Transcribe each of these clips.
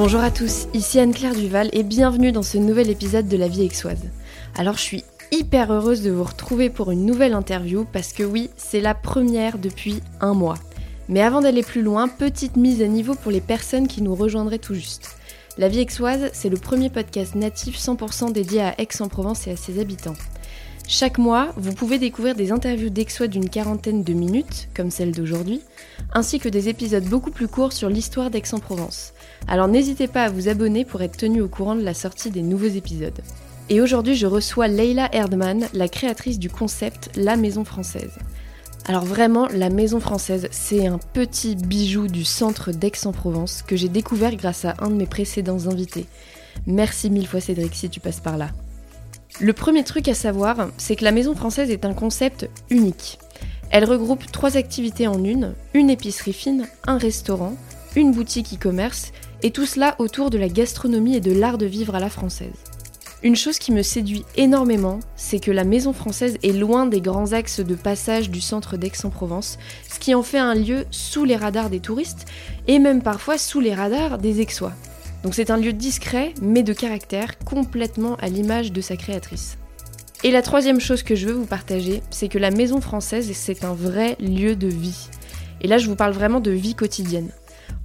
Bonjour à tous, ici Anne-Claire Duval et bienvenue dans ce nouvel épisode de La vie aixoise. Alors je suis hyper heureuse de vous retrouver pour une nouvelle interview parce que oui, c'est la première depuis un mois. Mais avant d'aller plus loin, petite mise à niveau pour les personnes qui nous rejoindraient tout juste. La vie aixoise, c'est le premier podcast natif 100% dédié à Aix-en-Provence et à ses habitants. Chaque mois, vous pouvez découvrir des interviews d'Aixois d'une quarantaine de minutes, comme celle d'aujourd'hui, ainsi que des épisodes beaucoup plus courts sur l'histoire d'Aix-en-Provence. Alors n'hésitez pas à vous abonner pour être tenu au courant de la sortie des nouveaux épisodes. Et aujourd'hui, je reçois Leila Erdman, la créatrice du concept La Maison Française. Alors vraiment, la Maison Française, c'est un petit bijou du centre d'Aix-en-Provence que j'ai découvert grâce à un de mes précédents invités. Merci mille fois Cédric si tu passes par là. Le premier truc à savoir, c'est que la Maison Française est un concept unique. Elle regroupe trois activités en une, une épicerie fine, un restaurant, une boutique e-commerce, et tout cela autour de la gastronomie et de l'art de vivre à la française. Une chose qui me séduit énormément, c'est que la Maison Française est loin des grands axes de passage du centre d'Aix-en-Provence, ce qui en fait un lieu sous les radars des touristes et même parfois sous les radars des Aixois. Donc c'est un lieu discret mais de caractère, complètement à l'image de sa créatrice. Et la troisième chose que je veux vous partager, c'est que la Maison Française, c'est un vrai lieu de vie. Et là, je vous parle vraiment de vie quotidienne.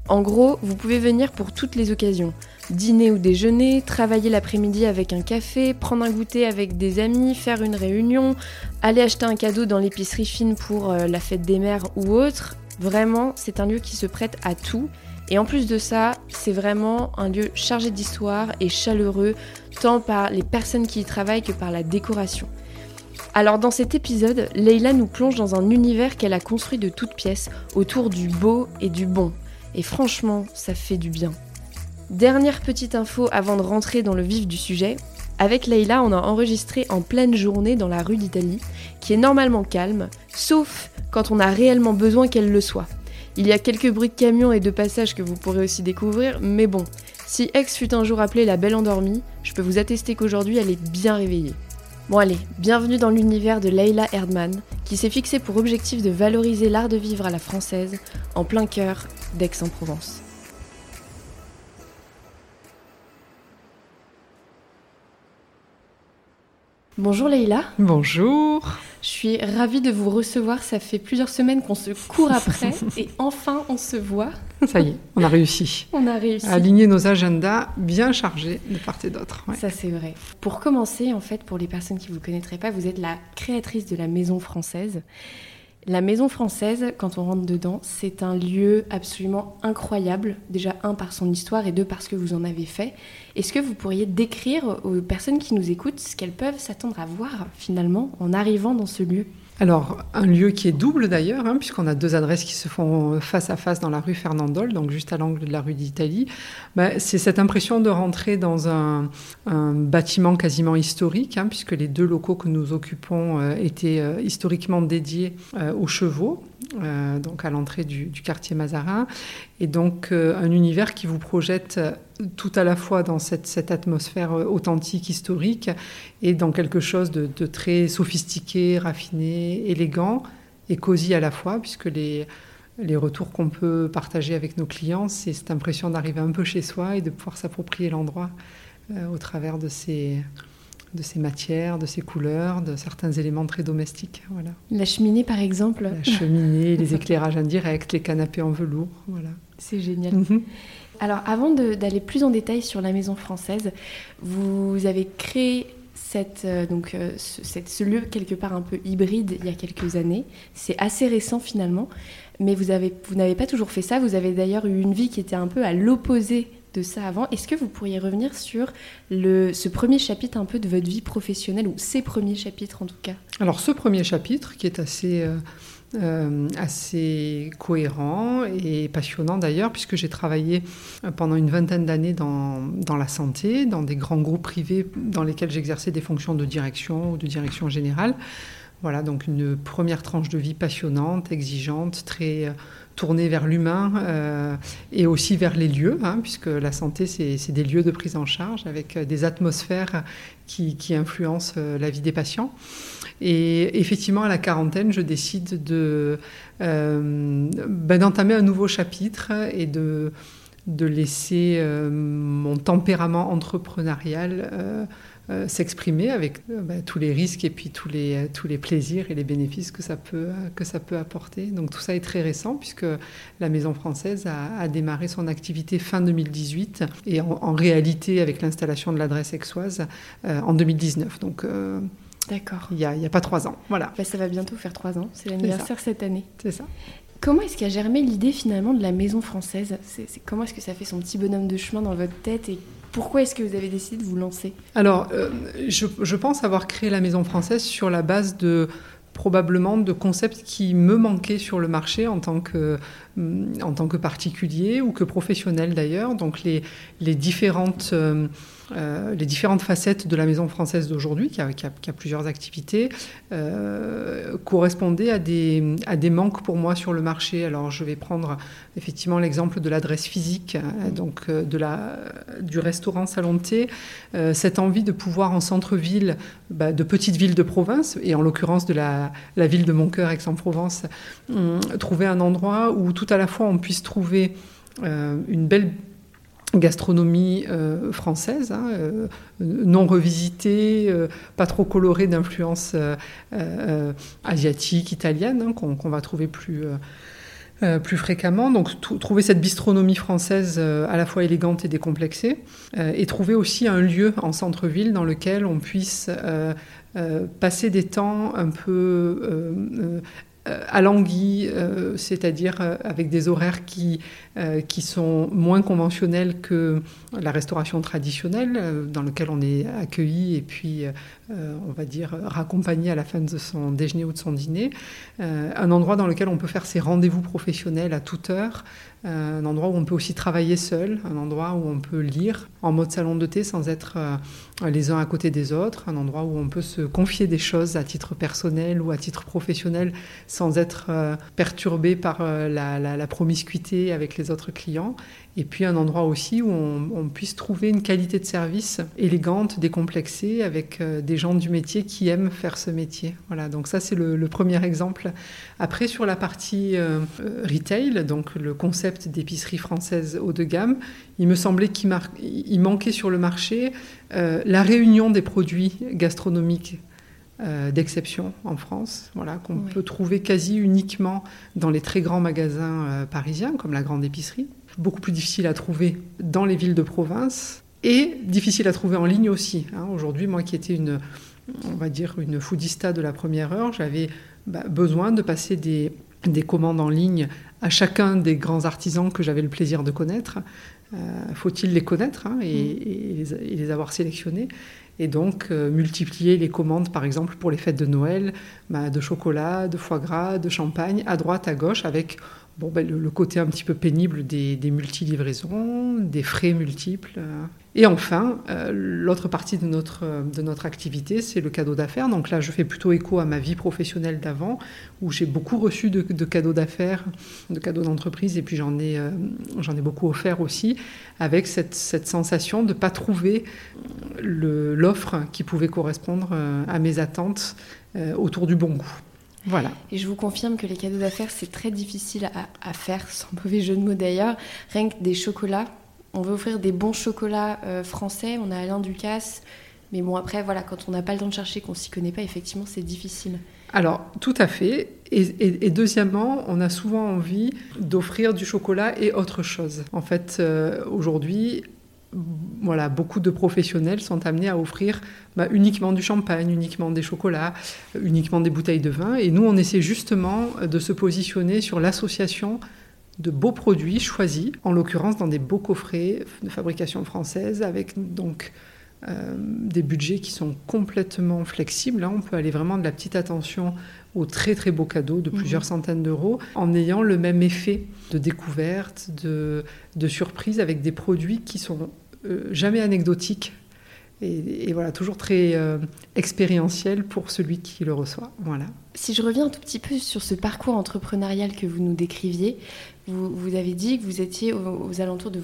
En gros, vous pouvez venir pour toutes les occasions. Dîner ou déjeuner, travailler l'après-midi avec un café, prendre un goûter avec des amis, faire une réunion, aller acheter un cadeau dans l'épicerie fine pour euh, la fête des mères ou autre. Vraiment, c'est un lieu qui se prête à tout. Et en plus de ça, c'est vraiment un lieu chargé d'histoire et chaleureux, tant par les personnes qui y travaillent que par la décoration. Alors dans cet épisode, Leila nous plonge dans un univers qu'elle a construit de toutes pièces autour du beau et du bon, et franchement, ça fait du bien. Dernière petite info avant de rentrer dans le vif du sujet. Avec Leïla, on a enregistré en pleine journée dans la rue d'Italie, qui est normalement calme, sauf quand on a réellement besoin qu'elle le soit. Il y a quelques bruits de camions et de passages que vous pourrez aussi découvrir, mais bon, si Ex fut un jour appelée la belle endormie, je peux vous attester qu'aujourd'hui elle est bien réveillée. Bon allez, bienvenue dans l'univers de Leila Erdman, qui s'est fixé pour objectif de valoriser l'art de vivre à la française, en plein cœur d'Aix-en-Provence. Bonjour Leïla. Bonjour. Je suis ravie de vous recevoir. Ça fait plusieurs semaines qu'on se court après et enfin on se voit. Ça y est, on a réussi. on a réussi. À aligner nos agendas bien chargés de part et d'autre. Ça c'est vrai. Pour commencer, en fait, pour les personnes qui ne vous connaîtraient pas, vous êtes la créatrice de la Maison Française. La Maison Française, quand on rentre dedans, c'est un lieu absolument incroyable. Déjà, un, par son histoire et deux, parce que vous en avez fait. Est-ce que vous pourriez décrire aux personnes qui nous écoutent ce qu'elles peuvent s'attendre à voir, finalement, en arrivant dans ce lieu? Alors, un lieu qui est double d'ailleurs, hein, puisqu'on a deux adresses qui se font face à face dans la rue Fernandol, donc juste à l'angle de la rue d'Italie. Bah, c'est cette impression de rentrer dans un, bâtiment quasiment historique, hein, puisque les deux locaux que nous occupons euh, étaient euh, historiquement dédiés euh, aux chevaux. Donc à l'entrée du, quartier Mazarin, et donc un univers qui vous projette tout à la fois dans cette, atmosphère authentique, historique, et dans quelque chose de, très sophistiqué, raffiné, élégant et cosy à la fois, puisque les, les retours qu'on peut partager avec nos clients, c'est cette impression d'arriver un peu chez soi et de pouvoir s'approprier l'endroit euh, au travers de ces de ces matières, de ces couleurs, de certains éléments très domestiques. Voilà. La cheminée, par exemple La cheminée, les éclairages indirects, les canapés en velours. Voilà. C'est génial. Mhm. Alors, avant d'aller plus en détail sur la maison française, vous avez créé cette, euh, donc, euh, ce, lieu quelque part un peu hybride il y a quelques années. C'est assez récent finalement, mais vous n'avez vous pas toujours fait ça. Vous avez d'ailleurs eu une vie qui était un peu à l'opposé de ça avant. Est-ce que vous pourriez revenir sur le, ce premier chapitre un peu de votre vie professionnelle, ou ces premiers chapitres en tout cas? Alors ce premier chapitre qui est assez... Euh, euh, assez cohérent et passionnant d'ailleurs, puisque j'ai travaillé pendant une vingtaine d'années dans, dans, la santé, dans des grands groupes privés dans lesquels j'exerçais des fonctions de direction ou de direction générale. Voilà, donc une première tranche de vie passionnante, exigeante, très tourner vers l'humain euh, et aussi vers les lieux, hein, puisque la santé, c'est des lieux de prise en charge avec euh, des atmosphères qui, influencent euh, la vie des patients. Et effectivement, à la quarantaine, je décide de, ben, d'entamer un nouveau chapitre et de laisser mon tempérament entrepreneurial euh, s'exprimer avec euh, bah, tous les risques et puis tous les, euh, tous les plaisirs et les bénéfices que ça, peut, que ça peut apporter. Donc tout ça est très récent puisque la Maison française a, démarré son activité fin 2018 et en, réalité avec l'installation de l'adresse exoise en 2019. Donc D'accord. Il n'y a, a, pas trois ans. Voilà. Bah, ça va bientôt faire trois ans. C'est l'anniversaire cette année. C'est ça. Comment est-ce qu'a germé l'idée finalement de la maison française? C'est, Comment est-ce que ça fait son petit bonhomme de chemin dans votre tête et pourquoi est-ce que vous avez décidé de vous lancer Alors, euh, je, pense avoir créé la Maison Française sur la base de probablement de concepts qui me manquaient sur le marché en tant que, en tant que particulier ou que professionnel d'ailleurs. Donc les, les différentes... Euh, euh, les différentes facettes de la maison française d'aujourd'hui, qui, a plusieurs activités, euh, correspondaient à des, à des manques pour moi sur le marché. Alors je vais prendre effectivement l'exemple de l'adresse physique, hein, donc euh, de la, du restaurant Salon de thé, cette envie de pouvoir en centre-ville, bah, de petites villes de province, et en l'occurrence de la, la, ville de mon cœur, Aix-en-Provence, hum, trouver un endroit où tout à la fois on puisse trouver une belle gastronomie euh, française, hein, euh, non revisitée, euh, pas trop colorée d'influence asiatique, italienne, hein, qu'on va trouver plus, plus fréquemment. Donc trouver cette bistronomie française à la fois élégante et décomplexée, et trouver aussi un lieu en centre-ville dans lequel on puisse passer des temps un peu euh, à l'anguille, euh, c'est-à-dire euh, avec des horaires qui, qui sont moins conventionnels que la restauration traditionnelle, dans lequel on est accueilli et puis, on va dire, raccompagné à la fin de son déjeuner ou de son dîner. un endroit dans lequel on peut faire ses rendez-vous professionnels à toute heure, un endroit où on peut aussi travailler seul, un endroit où on peut lire en mode salon de thé sans être les uns à côté des autres, un endroit où on peut se confier des choses à titre personnel ou à titre professionnel sans être euh, perturbé par euh, la, promiscuité avec les autres clients. Et puis un endroit aussi où on, puisse trouver une qualité de service élégante, décomplexée, avec euh, des gens du métier qui aiment faire ce métier. Voilà, donc ça c'est le, premier exemple. Après sur la partie retail, donc le concept d'épicerie française haut de gamme, il me semblait qu'il manquait sur le marché la réunion des produits gastronomiques euh, d'exception en France, voilà, qu'on peut trouver quasi uniquement dans les très grands magasins euh, parisiens, comme la grande épicerie. Beaucoup plus difficile à trouver dans les villes de province et difficile à trouver en ligne aussi. Hein. Aujourd'hui, moi qui étais une, on va dire, une foodista de la première heure, j'avais bah, besoin de passer des, des commandes en ligne à chacun des grands artisans que j'avais le plaisir de connaître. Euh, faut-il les connaître hein, et, et, les, avoir sélectionnés et donc euh, multiplier les commandes, par exemple, pour les fêtes de Noël, bah, de chocolat, de foie gras, de champagne, à droite, à gauche, avec bon, ben, le, côté un petit peu pénible des, des multi-livraisons, des frais multiples. Euh. Et enfin, euh, l'autre partie de notre, de notre activité, c'est le cadeau d'affaires. Donc là, je fais plutôt écho à ma vie professionnelle d'avant, où j'ai beaucoup reçu de, cadeaux d'affaires, de cadeaux d'entreprise, et puis j'en ai, euh, ai beaucoup offert aussi, avec cette, cette sensation de ne pas trouver l'offre qui pouvait correspondre à mes attentes autour du bon goût. Voilà. Et je vous confirme que les cadeaux d'affaires, c'est très difficile à, faire, sans mauvais jeu de mots d'ailleurs. Rien que des chocolats. On veut offrir des bons chocolats euh, français. On a Alain Ducasse. Mais bon, après, voilà, quand on n'a pas le temps de chercher, qu'on s'y connaît pas, effectivement, c'est difficile. Alors, tout à fait. Et, deuxièmement, on a souvent envie d'offrir du chocolat et autre chose. En fait, euh, aujourd'hui, voilà, beaucoup de professionnels sont amenés à offrir bah, uniquement du champagne, uniquement des chocolats, uniquement des bouteilles de vin. Et nous, on essaie justement de se positionner sur l'association de beaux produits choisis, en l'occurrence dans des beaux coffrets de fabrication française, avec donc euh, des budgets qui sont complètement flexibles. Hein. On peut aller vraiment de la petite attention aux très très beaux cadeaux de plusieurs mhm. centaines d'euros, en ayant le même effet de découverte, de, de surprise, avec des produits qui sont jamais anecdotique et, voilà, toujours très euh, expérientiel pour celui qui le reçoit. Voilà. Si je reviens un tout petit peu sur ce parcours entrepreneurial que vous nous décriviez, vous, vous avez dit que vous étiez aux, alentours de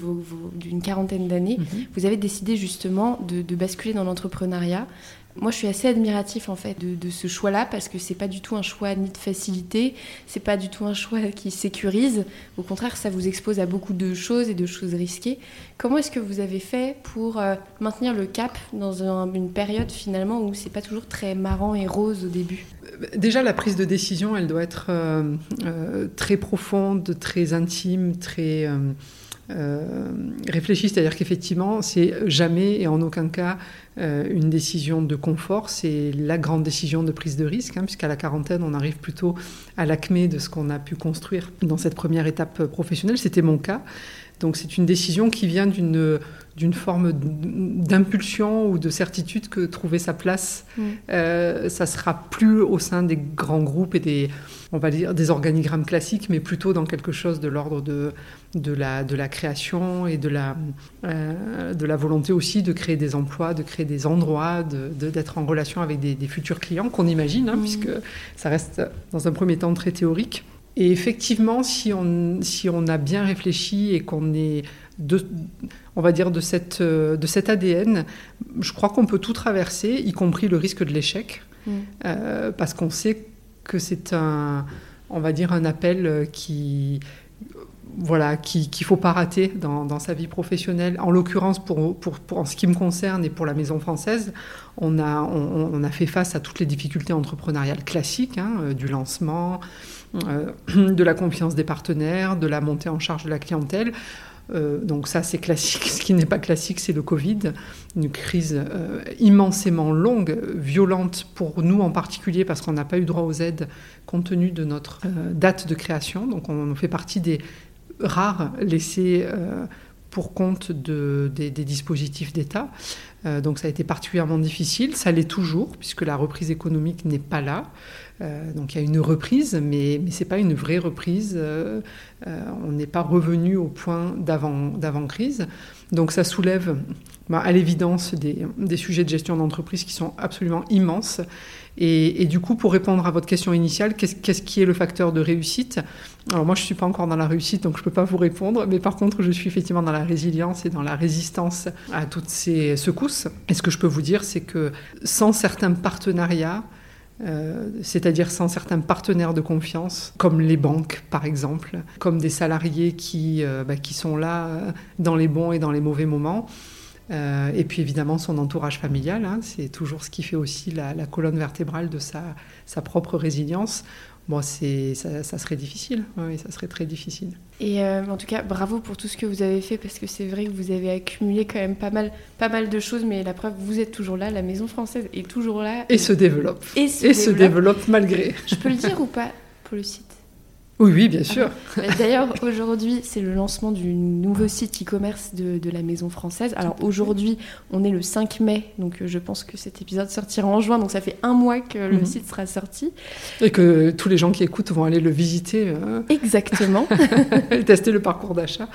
d'une quarantaine d'années. Mhm. Vous avez décidé justement de, basculer dans l'entrepreneuriat. Moi, je suis assez admiratif en fait de, ce choix-là parce que c'est pas du tout un choix ni de facilité, c'est pas du tout un choix qui sécurise. Au contraire, ça vous expose à beaucoup de choses et de choses risquées. Comment est-ce que vous avez fait pour euh, maintenir le cap dans une période finalement où c'est pas toujours très marrant et rose au début? Déjà, la prise de décision, elle doit être euh, euh, très profonde, très intime, très euh, réfléchie, c'est-à-dire qu'effectivement, c'est jamais et en aucun cas euh, une décision de confort, c'est la grande décision de prise de risque, hein, puisqu'à la quarantaine, on arrive plutôt à l'acmé de ce qu'on a pu construire dans cette première étape professionnelle. C'était mon cas. Donc c'est une décision qui vient d'une d'une forme d'impulsion ou de certitude que trouver sa place, mm. euh, ça sera plus au sein des grands groupes et des, on va dire, des organigrammes classiques, mais plutôt dans quelque chose de l'ordre de, de, la, de la création et de la, euh, de la volonté aussi de créer des emplois, de créer des endroits, d'être de, en relation avec des, futurs clients qu'on imagine, hein, mm. puisque ça reste dans un premier temps très théorique. Et effectivement, si on, si on a bien réfléchi et qu'on est, de, on va dire, de, cette, de cet ADN, je crois qu'on peut tout traverser, y compris le risque de l'échec, mm. euh, parce qu'on sait que c'est un, on va dire, un appel qui, voilà, qu'il faut pas rater dans, sa vie professionnelle. En l'occurrence, pour, pour, pour, en ce qui me concerne et pour la Maison française, on a, on, a fait face à toutes les difficultés entrepreneuriales classiques, hein, euh, du lancement, euh, de la confiance des partenaires, de la montée en charge de la clientèle. Euh, donc ça, c'est classique. Ce qui n'est pas classique, c'est le Covid, une crise immensément longue, violente pour nous en particulier, parce qu'on n'a pas eu droit aux aides compte tenu de notre date de création. Donc on fait partie des rares laissés pour compte de, des, dispositifs d'État. Euh, donc ça a été particulièrement difficile, ça l'est toujours, puisque la reprise économique n'est pas là. Euh, donc il y a une reprise, mais, mais ce n'est pas une vraie reprise. Euh, on n'est pas revenu au point d'avant-crise. Donc ça soulève bah, à l'évidence des, sujets de gestion d'entreprise qui sont absolument immenses. Et, du coup, pour répondre à votre question initiale, qu'est-ce qui est le facteur de réussite? Alors moi, je ne suis pas encore dans la réussite, donc je ne peux pas vous répondre. Mais par contre, je suis effectivement dans la résilience et dans la résistance à toutes ces secousses. Et ce que je peux vous dire, c'est que sans certains partenariats, euh, c'est-à-dire sans certains partenaires de confiance, comme les banques par exemple, comme des salariés qui, euh, bah, qui sont là euh, dans les bons et dans les mauvais moments, et puis évidemment son entourage familial, hein, c'est toujours ce qui fait aussi la, colonne vertébrale de sa, sa propre résilience. Bon, c'est, ça, serait difficile, oui, ça serait très difficile. Et euh, en tout cas, bravo pour tout ce que vous avez fait, parce que c'est vrai que vous avez accumulé quand même pas mal, pas mal de choses, mais la preuve, vous êtes toujours là, la maison française est toujours là. Et, se développe. Et, se, se développe malgré. Je peux le dire ou pas pour le site oui, oui, bien sûr. D'ailleurs, aujourd'hui, c'est le lancement du nouveau site e-commerce de, la Maison Française. Alors aujourd'hui, on est le 5 mai, donc euh, je pense que cet épisode sortira en juin, donc ça fait un mois que le mhm. site sera sorti. Et que tous les gens qui écoutent vont aller le visiter. Euh, Exactement. et tester le parcours d'achat.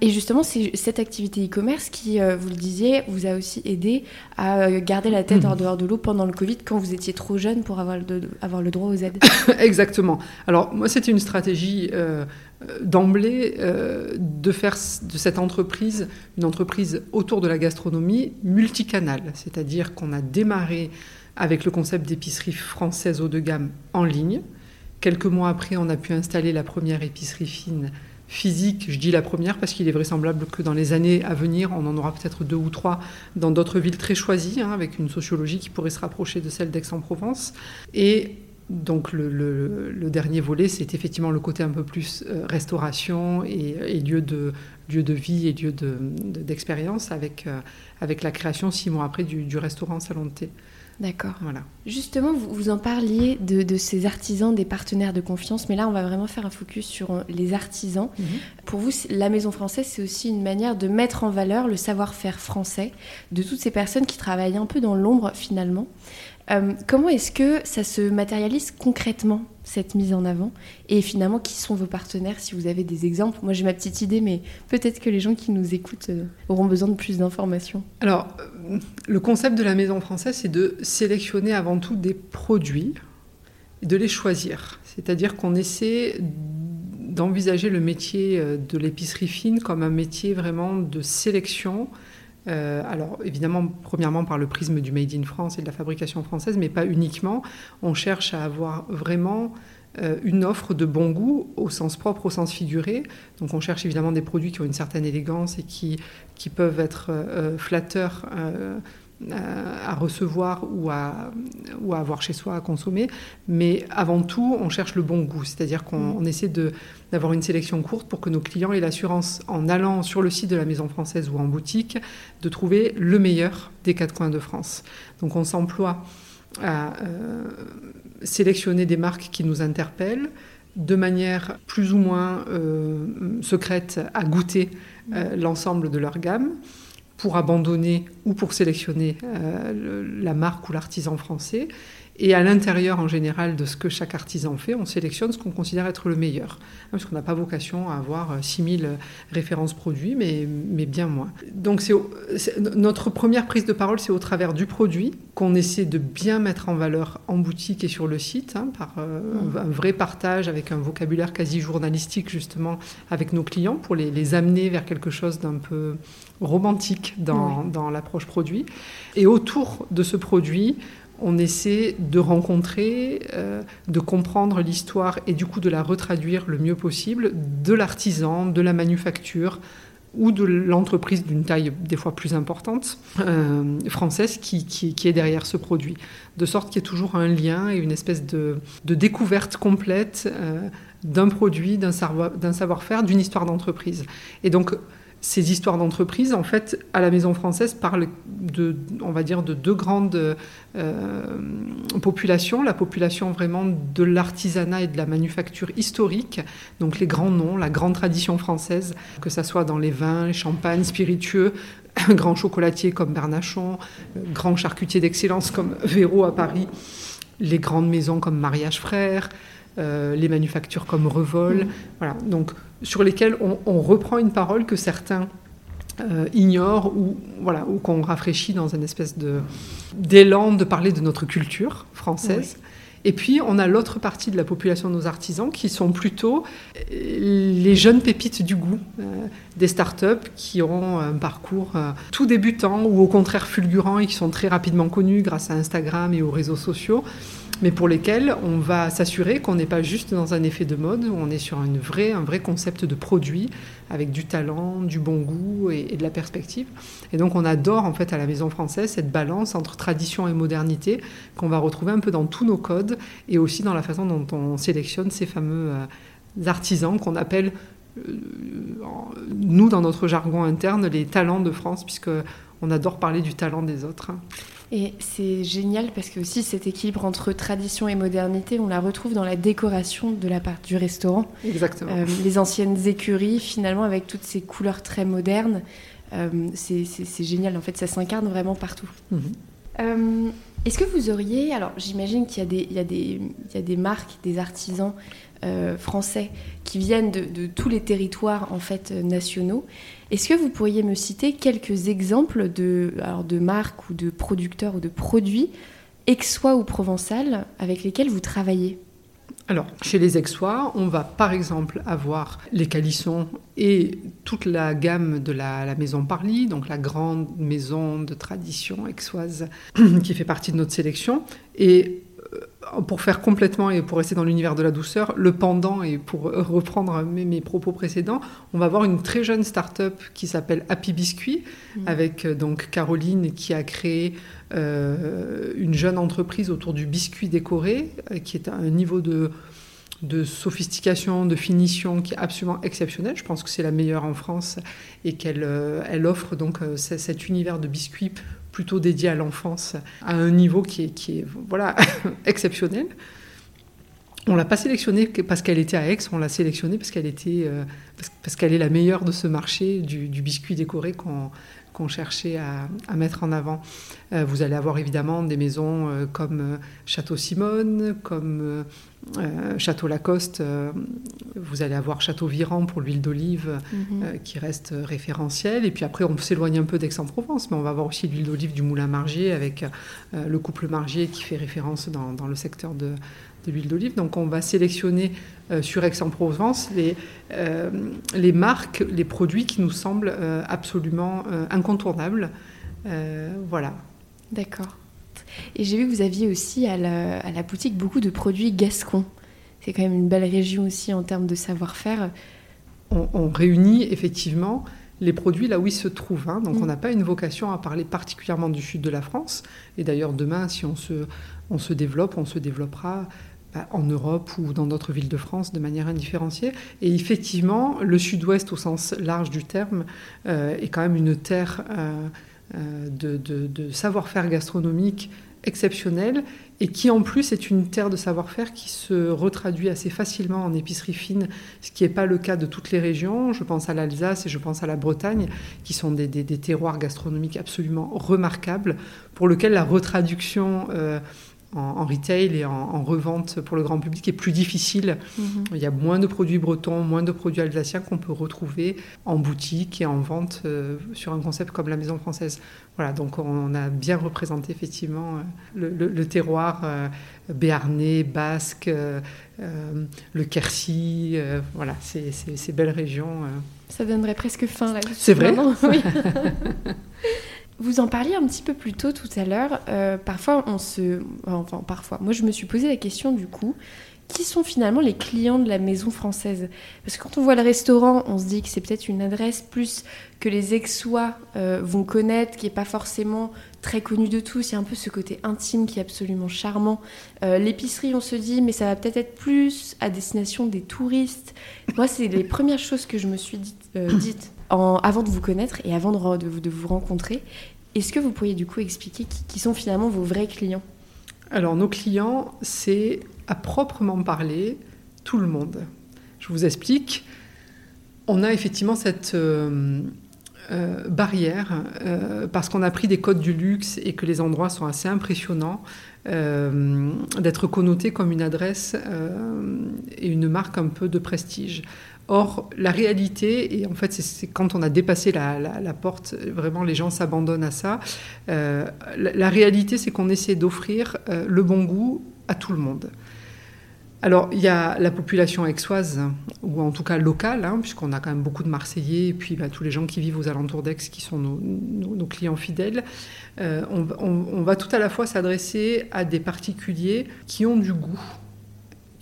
et justement, c'est cette activité e-commerce qui, euh, vous le disiez, vous a aussi aidé à garder la tête en dehors de l'eau pendant le Covid quand vous étiez trop jeune pour avoir le, avoir le droit aux aides. Exactement. Alors moi, c'est c'est une stratégie euh, d'emblée euh, de faire de cette entreprise une entreprise autour de la gastronomie multicanale, c'est-à-dire qu'on a démarré avec le concept d'épicerie française haut de gamme en ligne. Quelques mois après, on a pu installer la première épicerie fine physique. Je dis la première parce qu'il est vraisemblable que dans les années à venir, on en aura peut-être deux ou trois dans d'autres villes très choisies, hein, avec une sociologie qui pourrait se rapprocher de celle d'Aix-en-Provence. Et donc le, dernier volet, c'est effectivement le côté un peu plus euh, restauration et, lieu, de, lieu de vie et lieu d'expérience avec, euh, avec la création six mois après du, restaurant Salon de thé. D'accord. Voilà. Justement, vous, vous en parliez de, ces artisans, des partenaires de confiance, mais là, on va vraiment faire un focus sur euh, les artisans. Mhm. Pour vous, la Maison Française, c'est aussi une manière de mettre en valeur le savoir-faire français de toutes ces personnes qui travaillent un peu dans l'ombre finalement. Euh, comment est-ce que ça se matérialise concrètement, cette mise en avant? Et finalement, qui sont vos partenaires, si vous avez des exemples? Moi, j'ai ma petite idée, mais peut-être que les gens qui nous écoutent euh, auront besoin de plus d'informations. Alors, euh, le concept de la maison française, c'est de sélectionner avant tout des produits et de les choisir. C'est-à-dire qu'on essaie d'envisager le métier de l'épicerie fine comme un métier vraiment de sélection alors évidemment, premièrement par le prisme du Made in France et de la fabrication française, mais pas uniquement. On cherche à avoir vraiment une offre de bon goût au sens propre, au sens figuré. Donc on cherche évidemment des produits qui ont une certaine élégance et qui, qui peuvent être flatteurs à recevoir ou à, ou à avoir chez soi à consommer. Mais avant tout, on cherche le bon goût, c'est-à-dire qu'on mm. essaie d'avoir une sélection courte pour que nos clients aient l'assurance, en allant sur le site de la Maison Française ou en boutique, de trouver le meilleur des quatre coins de France. Donc on s'emploie à euh, sélectionner des marques qui nous interpellent de manière plus ou moins euh, secrète à goûter euh, l'ensemble de leur gamme pour abandonner ou pour sélectionner euh, la marque ou l'artisan français. Et à l'intérieur, en général, de ce que chaque artisan fait, on sélectionne ce qu'on considère être le meilleur. Hein, parce qu'on n'a pas vocation à avoir 6000 euh, références produits, mais, mais bien moins. Donc c'est, notre première prise de parole, c'est au travers du produit qu'on essaie de bien mettre en valeur en boutique et sur le site, hein, par euh, mmh. un, vrai partage avec un vocabulaire quasi journalistique, justement, avec nos clients, pour les, les amener vers quelque chose d'un peu romantique dans, dans l'approche produit. Et autour de ce produit, on essaie de rencontrer, euh, de comprendre l'histoire et du coup de la retraduire le mieux possible de l'artisan, de la manufacture ou de l'entreprise d'une taille des fois plus importante euh, française qui, est derrière ce produit. De sorte qu'il y ait toujours un lien et une espèce de, découverte complète euh, d'un produit, d'un savoir-faire, d'une histoire d'entreprise. Et donc ces histoires d'entreprise, en fait, à la Maison Française, parlent de, on va dire, de deux grandes euh, populations. La population vraiment de l'artisanat et de la manufacture historique, donc les grands noms, la grande tradition française, que ce soit dans les vins, les champagnes, spiritueux, grands chocolatiers comme Bernachon, grands charcutiers d'excellence comme Véro à Paris, les grandes maisons comme Mariage Frère, euh, les manufactures comme Revol. Mm. Voilà, donc sur lesquelles on, reprend une parole que certains euh, ignorent ou, voilà, ou qu'on rafraîchit dans une espèce de, d'élan de parler de notre culture française. Et puis, on a l'autre partie de la population de nos artisans qui sont plutôt les jeunes pépites du goût, euh, des startups qui ont un parcours euh, tout débutant ou au contraire fulgurant et qui sont très rapidement connus grâce à Instagram et aux réseaux sociaux mais pour lesquels on va s'assurer qu'on n'est pas juste dans un effet de mode, on est sur une un vrai concept de produit avec du talent, du bon goût et, de la perspective. Et donc on adore en fait à la Maison Française cette balance entre tradition et modernité qu'on va retrouver un peu dans tous nos codes et aussi dans la façon dont on sélectionne ces fameux euh, artisans qu'on appelle euh, nous, dans notre jargon interne, les talents de France, puisque on adore parler du talent des autres. Et c'est génial parce que aussi cet équilibre entre tradition et modernité, on la retrouve dans la décoration de la part du restaurant. Exactement. Euh, les anciennes écuries, finalement, avec toutes ces couleurs très modernes, euh, c'est génial. En fait, ça s'incarne vraiment partout. Mhm. Euh, est-ce que vous auriez, alors j'imagine qu'il y, a des marques, des artisans français qui viennent de, tous les territoires en fait nationaux. Est-ce que vous pourriez me citer quelques exemples de marques ou de producteurs ou de produits aixois ou provençal avec lesquels vous travaillez? Alors, chez les Aixois, on va par exemple avoir les calissons et toute la gamme de la, maison Parly, donc la grande maison de tradition aixoise qui fait partie de notre sélection. Et pour faire complètement et pour rester dans l'univers de la douceur, le pendant, et pour reprendre mes, propos précédents, on va avoir une très jeune start-up qui s'appelle Happy Biscuit, mmh. avec euh, donc Caroline qui a créé euh, une jeune entreprise autour du biscuit décoré, qui est à un niveau de, de sophistication, de finition qui est absolument exceptionnel. Je pense que c'est la meilleure en France et qu'elle elle offre donc cet univers de biscuits plutôt dédié à l'enfance, à un niveau qui est, qui est voilà, exceptionnel. On l'a pas sélectionnée parce qu'elle était à Aix, on l'a sélectionnée parce qu'elle était euh, parce, qu'elle est la meilleure de ce marché du, biscuit décoré qu'on cherchait à, mettre en avant. Euh, vous allez avoir évidemment des maisons euh, comme Château Simone, comme euh, Château Lacoste, euh, vous allez avoir Château Virant pour l'huile d'olive mhm. euh, qui reste référentiel. Et puis après, on s'éloigne un peu d'Aix-en-Provence, mais on va avoir aussi l'huile d'olive du Moulin Margier avec le couple Margier qui fait référence dans, le secteur de, de l'huile d'olive. Donc on va sélectionner sur Aix-en-Provence les, les marques, les produits qui nous semblent absolument incontournables. voilà. D'accord. Et j'ai vu que vous aviez aussi à la, à la boutique beaucoup de produits gascons. C'est quand même une belle région aussi en termes de savoir-faire. On, réunit effectivement les produits là où ils se trouvent. Hein. Donc mm. on n'a pas une vocation à parler particulièrement du sud de la France. Et d'ailleurs demain, si on se, on se développe, on se développera en Europe ou dans d'autres villes de France de manière indifférenciée. Et effectivement, le sud-ouest au sens large du terme euh, est quand même une terre... Euh, euh, de, savoir-faire gastronomique exceptionnel et qui en plus est une terre de savoir-faire qui se retraduit assez facilement en épicerie fine, ce qui n'est pas le cas de toutes les régions. Je pense à l'Alsace et je pense à la Bretagne, qui sont des, terroirs gastronomiques absolument remarquables, pour lesquels la retraduction... en, retail et en, revente pour le grand public est plus difficile. Mhm. Il y a moins de produits bretons, moins de produits alsaciens qu'on peut retrouver en boutique et en vente euh, sur un concept comme la Maison Française. Voilà, donc on a bien représenté effectivement euh, le, terroir euh, béarnais, basque, le Quercy, voilà, ces, belles régions. Ça donnerait presque faim là. C'est vrai. Oui. Vous en parliez un petit peu plus tôt tout à l'heure. Euh, parfois, on se. Enfin, parfois. Moi, je me suis posé la question du coup qui sont finalement les clients de la maison française? Parce que quand on voit le restaurant, on se dit que c'est peut-être une adresse plus que les Aixois euh, vont connaître, qui n'est pas forcément très connue de tous. Il y a un peu ce côté intime qui est absolument charmant. Euh, l'épicerie, on se dit, mais ça va peut-être être plus à destination des touristes. Moi, c'est les premières choses que je me suis dites, dites avant de vous connaître et avant de, vous rencontrer. Est-ce que vous pourriez du coup expliquer qui, sont finalement vos vrais clients? Alors nos clients, c'est à proprement parler tout le monde. Je vous explique. On a effectivement cette euh, euh, barrière euh, parce qu'on a pris des codes du luxe et que les endroits sont assez impressionnants. d'être connoté comme une adresse et une marque un peu de prestige. Or, la réalité, et en fait, c'est quand on a dépassé la, porte, vraiment les gens s'abandonnent à ça. Euh, la, réalité, c'est qu'on essaie d'offrir euh, le bon goût à tout le monde. Alors, il y a la population aixoise, ou en tout cas locale, hein, puisqu'on a quand même beaucoup de Marseillais, et puis bah, tous les gens qui vivent aux alentours d'Aix, qui sont nos, clients fidèles. Euh, on, va tout à la fois s'adresser à des particuliers qui ont du goût,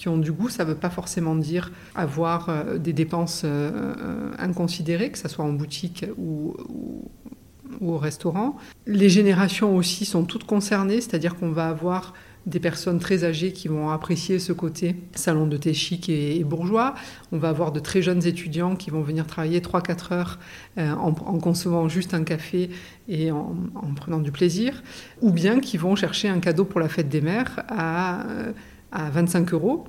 qui ont du goût. Ça ne veut pas forcément dire avoir euh, des dépenses euh, euh, inconsidérées, que ce soit en boutique ou, au restaurant. Les générations aussi sont toutes concernées, c'est-à-dire qu'on va avoir des personnes très âgées qui vont apprécier ce côté salon de thé chic et, bourgeois. On va avoir de très jeunes étudiants qui vont venir travailler 3-4 heures en, concevant juste un café et en, en, prenant du plaisir, ou bien qui vont chercher un cadeau pour la fête des mères à à 25 euros.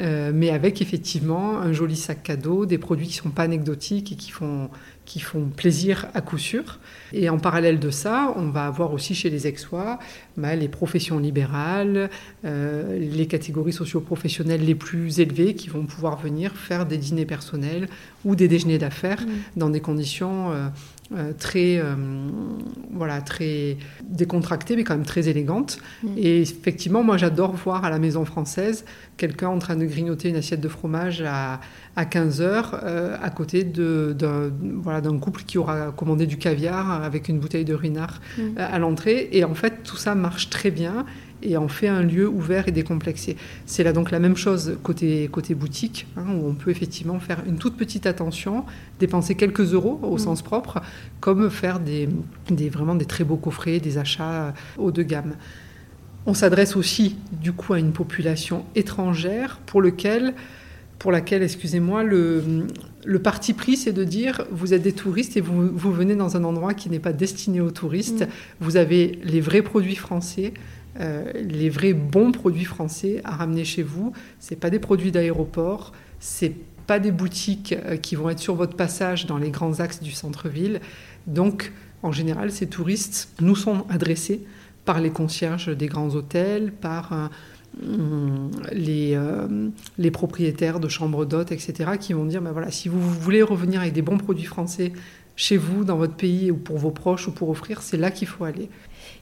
Euh, mais avec effectivement un joli sac cadeau, des produits qui ne sont pas anecdotiques et qui font, qui font plaisir à coup sûr. Et en parallèle de ça, on va avoir aussi chez les Aixois bah, les professions libérales, euh, les catégories socio-professionnelles les plus élevées qui vont pouvoir venir faire des dîners personnels ou des déjeuners d'affaires mmh. dans des conditions euh, euh, très, euh, voilà, très décontractée, mais quand même très élégante. Mm. Et effectivement, moi, j'adore voir à la maison française quelqu'un en train de grignoter une assiette de fromage à, à 15 heures euh, à côté d'un voilà, couple qui aura commandé du caviar avec une bouteille de ruinard mm. à l'entrée. Et en fait, tout ça marche très bien et en fait un lieu ouvert et décomplexé. C'est là donc la même chose côté, côté boutique, hein, où on peut effectivement faire une toute petite attention, dépenser quelques euros au mm. sens propre, comme faire des, des, vraiment des très beaux coffrets, des achats haut de gamme. On s'adresse aussi du coup à une population étrangère pour lequel pour laquelle, excusez-moi, le, le, parti pris, c'est de dire vous êtes des touristes et vous, vous venez dans un endroit qui n'est pas destiné aux touristes. Mm. Vous avez les vrais produits français, euh, les vrais bons produits français à ramener chez vous. C'est pas des produits d'aéroport, c'est pas des boutiques euh, qui vont être sur votre passage dans les grands axes du centre-ville. Donc, en général, ces touristes nous sont adressés par les concierges des grands hôtels, par euh, les, les, propriétaires de chambres d'hôtes, etc., qui vont dire, ben voilà, si vous voulez revenir avec des bons produits français chez vous, dans votre pays, ou pour vos proches, ou pour offrir, c'est là qu'il faut aller.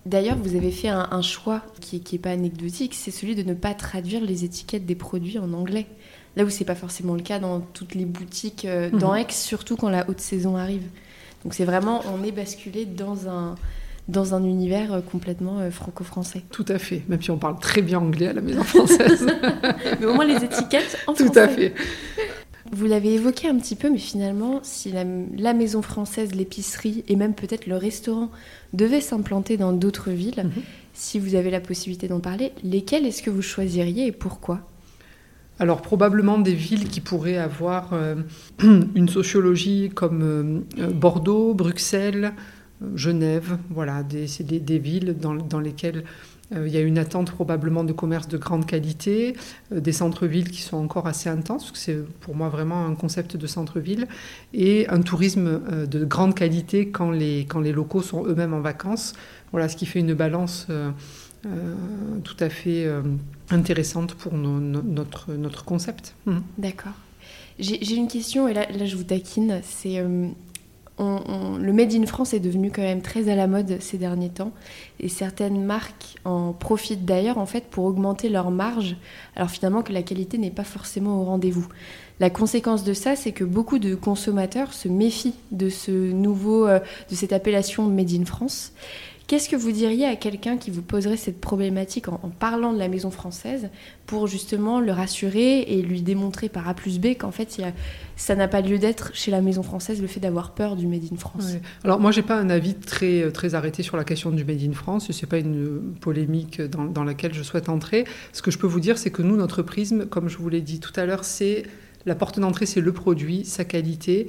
D'ailleurs, vous avez fait un, choix qui n'est pas anecdotique, c'est celui de ne pas traduire les étiquettes des produits en anglais. Là où c'est pas forcément le cas dans toutes les boutiques, euh, dans mhm. Aix, surtout quand la haute saison arrive. Donc c'est vraiment, on est basculé dans un, dans un univers euh, complètement euh, franco-français. Tout à fait, même si on parle très bien anglais à la maison française. mais au moins les étiquettes en Tout à fait. Vous l'avez évoqué un petit peu, mais finalement, si la, maison française, l'épicerie et même peut-être le restaurant devaient s'implanter dans d'autres villes, mhm. si vous avez la possibilité d'en parler, lesquelles est-ce que vous choisiriez et pourquoi? Alors probablement des villes qui pourraient avoir euh, une sociologie comme Bordeaux, Bruxelles, Genève, voilà, c'est des, villes dans, lesquelles euh, il y a une attente probablement de commerce de grande qualité, euh, des centres-villes qui sont encore assez intenses, parce que c'est pour moi vraiment un concept de centre-ville, et un tourisme euh, de grande qualité quand les, quand les locaux sont eux-mêmes en vacances. Voilà, ce qui fait une balance tout à fait intéressante pour notre, notre concept. Mmh. D'accord. J'ai une question, et là, là je vous taquine, c'est le Made in France est devenu quand même très à la mode ces derniers temps et certaines marques en profitent d'ailleurs en fait pour augmenter leur marge alors finalement que la qualité n'est pas forcément au rendez-vous. La conséquence de ça, c'est que beaucoup de consommateurs se méfient de ce euh, de cette appellation Made in France Qu'est-ce que vous diriez à quelqu'un qui vous poserait cette problématique en, parlant de la maison française pour justement le rassurer et lui démontrer par A plus B qu'en fait ça n'a pas lieu d'être chez la maison française le fait d'avoir peur du Made in France? Alors moi j'ai pas un avis très, très arrêté sur la question du Made in France, ce n'est pas une polémique dans, dans laquelle je souhaite entrer. Ce que je peux vous dire c'est que nous notre prisme, comme je vous l'ai dit tout à l'heure, c'est la porte d'entrée c'est le produit, sa qualité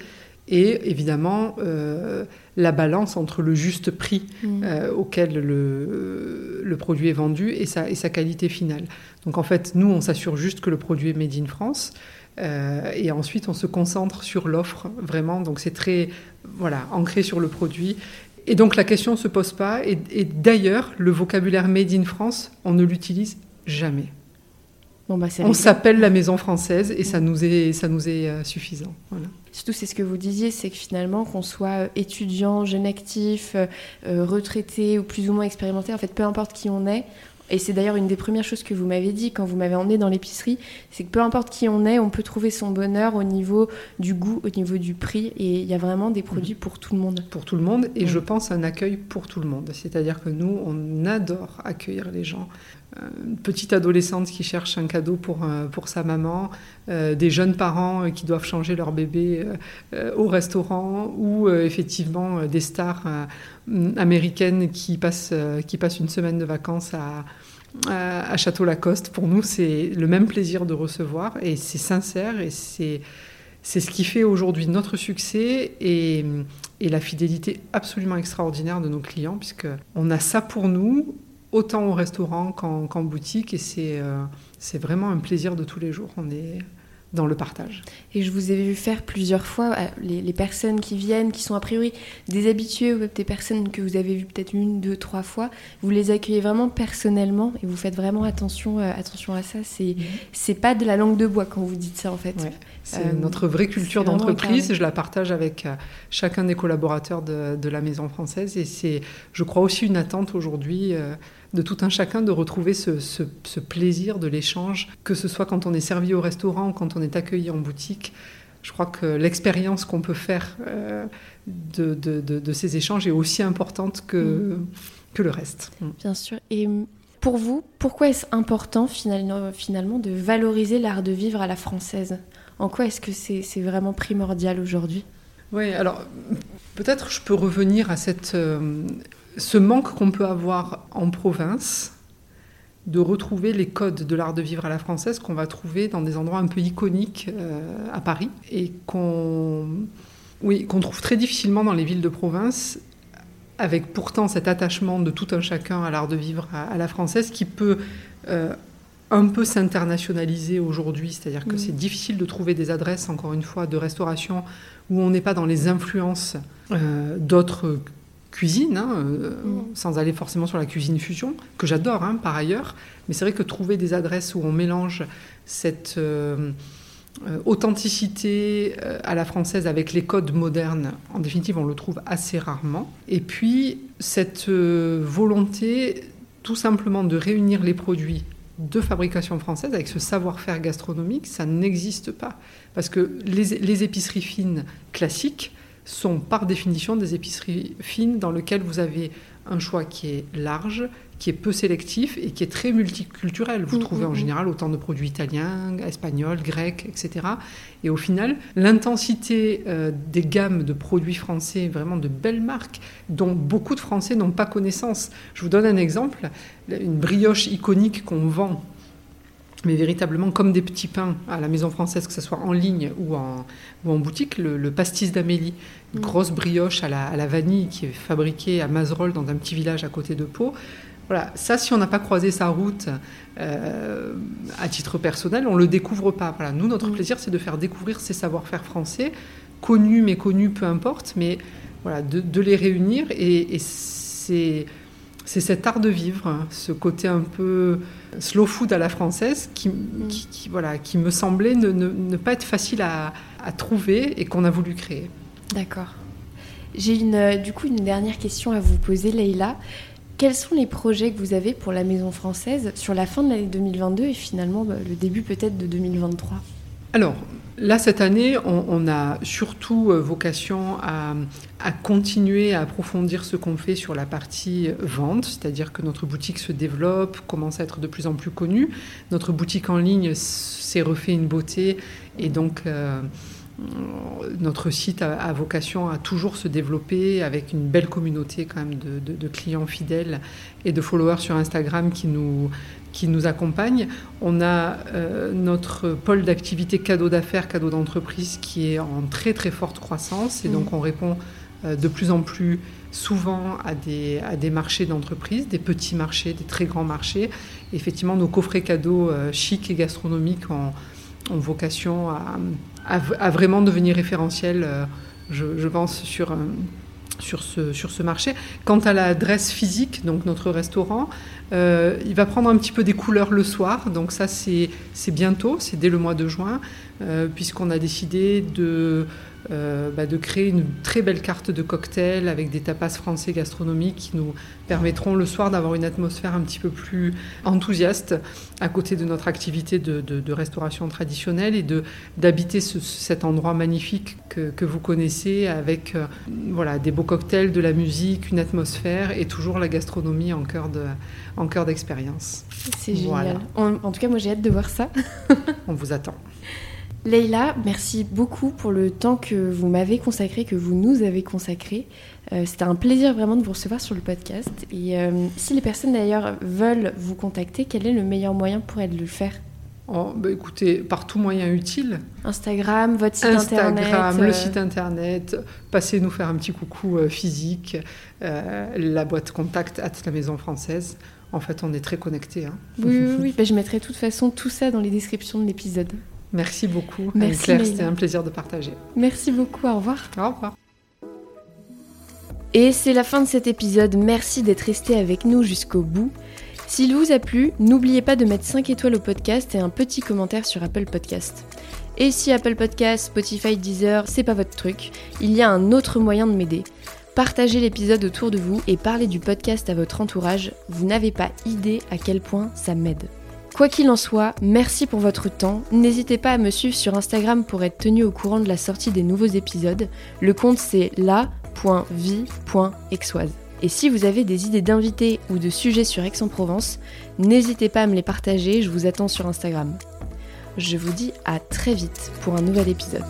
et évidemment euh, la balance entre le juste prix mm. euh, auquel le, le, produit est vendu et sa, et sa, qualité finale. Donc en fait, nous, on s'assure juste que le produit est made in France. Euh, et ensuite, on se concentre sur l'offre, vraiment. Donc c'est très voilà, ancré sur le produit. Et donc la question ne se pose pas. Et, et d'ailleurs, le vocabulaire made in France, on ne l'utilise jamais. Bon bah, on s'appelle la maison française et ça nous est, ça nous est suffisant. Voilà. Surtout, c'est ce que vous disiez, c'est que finalement, qu'on soit euh, étudiant, jeune actif, euh, euh, retraité ou plus ou moins expérimenté, en fait, peu importe qui on est, et c'est d'ailleurs une des premières choses que vous m'avez dit quand vous m'avez emmené dans l'épicerie, c'est que peu importe qui on est, on peut trouver son bonheur au niveau du goût, au niveau du prix, et il y a vraiment des produits pour tout le monde. Pour tout le monde, et je pense un accueil pour tout le monde. C'est-à-dire que nous, on adore accueillir les gens une petite adolescente qui cherche un cadeau pour, euh, pour sa maman, euh, des jeunes parents qui doivent changer leur bébé euh, au restaurant, ou effectivement des stars américaines qui passent, qui passent une semaine de vacances à, à, Château Lacoste. Pour nous, c'est le même plaisir de recevoir et c'est sincère et c'est, c'est ce qui fait aujourd'hui notre succès et, et la fidélité absolument extraordinaire de nos clients, puisqu'on a ça pour nous autant au restaurant qu'en boutique. Et euh, c'est vraiment un plaisir de tous les jours. On est dans le partage. Et je vous ai vu faire plusieurs fois euh, les, personnes qui viennent, qui sont a priori des habitués ou des personnes que vous avez vues peut-être une, deux, trois fois. Vous les accueillez vraiment personnellement et vous faites vraiment attention, euh, attention à ça. C'est mhm. c'est pas de la langue de bois quand vous dites ça en fait. c'est notre vraie culture d'entreprise. Je la partage avec chacun des collaborateurs de, de, la Maison Française et c'est, je crois, aussi une attente aujourd'hui de tout un chacun de retrouver ce, plaisir de l'échange, que ce soit quand on est servi au restaurant, quand on est accueilli en boutique. Je crois que l'expérience qu'on peut faire euh, de, ces échanges est aussi importante que, mm. que le reste. Mm. Bien sûr. Et pour vous, pourquoi est-ce important finalement, finalement de valoriser l'art de vivre à la française? En quoi est-ce que c'est vraiment primordial aujourd'hui? Oui, alors peut-être je peux revenir à cette... Euh, ce manque qu'on peut avoir en province de retrouver les codes de l'art de vivre à la française qu'on va trouver dans des endroits un peu iconiques euh, à Paris et qu'on oui, qu'on trouve très difficilement dans les villes de province, avec pourtant cet attachement de tout un chacun à l'art de vivre à, la française qui peut euh, un peu s'internationaliser aujourd'hui, c'est-à-dire que mm. c'est difficile de trouver des adresses, encore une fois, de restauration où on n'est pas dans les influences euh, d'autres cuisine, hein, euh, mm. sans aller forcément sur la cuisine fusion, que j'adore hein, par ailleurs. Mais c'est vrai que trouver des adresses où on mélange cette, euh, authenticité à la française avec les codes modernes, en définitive, on le trouve assez rarement. Et puis, cette volonté tout simplement de réunir les produits de fabrication française avec ce savoir-faire gastronomique, ça n'existe pas. Parce que les, épiceries fines classiques sont par définition des épiceries fines dans lesquelles vous avez un choix qui est large, qui est peu sélectif et qui est très multiculturel. Vous mm, trouvez en mm, mm. général autant de produits italiens, espagnols, grecs, etc. Et au final, l'intensité euh, des gammes de produits français, vraiment de belles marques, dont beaucoup de Français n'ont pas connaissance. Je vous donne un exemple, une brioche iconique qu'on vend mais véritablement comme des petits pains à la maison française, que ce soit en ligne ou en, ou en boutique, le, pastis d'Amélie, une grosse brioche à la, à la, vanille qui est fabriquée à Mazerolles dans un petit village à côté de Pau. Voilà, ça, si on n'a pas croisé sa route euh, à titre personnel, on ne le découvre pas. Voilà, nous, notre mm. plaisir, c'est de faire découvrir ces savoir-faire français, connus, méconnus, peu importe, mais voilà, de, les réunir. Et, c'est, cet art de vivre, hein, ce côté un peu slow food à la française, qui, mm. voilà, qui me semblait ne, pas être facile à, à trouver et qu'on a voulu créer. D'accord. J'ai une, du coup une dernière question à vous poser, Leïla. Quels sont les projets que vous avez pour la Maison Française sur la fin de l'année 2022 et finalement bah, le début peut-être de 2023 Alors, là, cette année, on, a surtout euh, vocation à, continuer à approfondir ce qu'on fait sur la partie vente, c'est-à-dire que notre boutique se développe, commence à être de plus en plus connue. Notre boutique en ligne s'est refait une beauté et donc... Euh, notre site a, vocation à toujours se développer avec une belle communauté quand même de, clients fidèles et de followers sur Instagram qui nous, qui nous accompagnent. On a euh, notre pôle d'activité cadeau d'affaires, cadeau d'entreprise qui est en très très forte croissance et donc mmh. on répond euh, de plus en plus souvent à des, à des marchés d'entreprise, des petits marchés, des très grands marchés. effectivement, nos coffrets cadeaux euh, chics et gastronomiques ont, ont vocation à à, vraiment devenir référentiel, euh, je, pense, sur, sur, ce, sur ce marché. Quant à l'adresse physique, donc notre restaurant, euh, il va prendre un petit peu des couleurs le soir, donc ça c'est bientôt, c'est dès le mois de juin, puisqu'on a décidé de euh, bah, de créer une très belle carte de cocktails avec des tapas français gastronomiques qui nous permettront le soir d'avoir une atmosphère un petit peu plus enthousiaste à côté de notre activité de, restauration traditionnelle et d'habiter cet endroit magnifique que, vous connaissez avec euh, voilà, des beaux cocktails, de la musique, une atmosphère et toujours la gastronomie en cœur d'expérience. C'est génial. En, en tout cas, moi j'ai hâte de voir ça. On vous attend. Leïla, merci beaucoup pour le temps que vous m'avez consacré, que vous nous avez consacré. Euh, c'était un plaisir vraiment de vous recevoir sur le podcast. Et euh, si les personnes d'ailleurs veulent vous contacter, quel est le meilleur moyen pour elles de le faire? Oh, bah écoutez, par tout moyen utile. Instagram, votre site internet. Instagram, le euh, site internet, passez nous faire un petit coucou physique, la boîte contact à la maison française. En fait, on est très connectés. Hein. Oui, oui, oui. Bah, je mettrai de toute façon tout ça dans les descriptions de l'épisode. Merci beaucoup. Merci Claire, c'était un plaisir de partager. Merci beaucoup, au revoir. Au revoir. Et c'est la fin de cet épisode, merci d'être resté avec nous jusqu'au bout. S'il vous a plu, n'oubliez pas de mettre 5 étoiles au podcast et un petit commentaire sur Apple Podcast. Et si Apple Podcast, Spotify, Deezer, c'est pas votre truc, il y a un autre moyen de m'aider. Partagez l'épisode autour de vous et parlez du podcast à votre entourage, vous n'avez pas idée à quel point ça m'aide. Quoi qu'il en soit, merci pour votre temps. N'hésitez pas à me suivre sur Instagram pour être tenu au courant de la sortie des nouveaux épisodes. Le compte c'est la.vie.exoise. Et si vous avez des idées d'invités ou de sujets sur Aix-en-Provence, n'hésitez pas à me les partager, je vous attends sur Instagram. Je vous dis à très vite pour un nouvel épisode.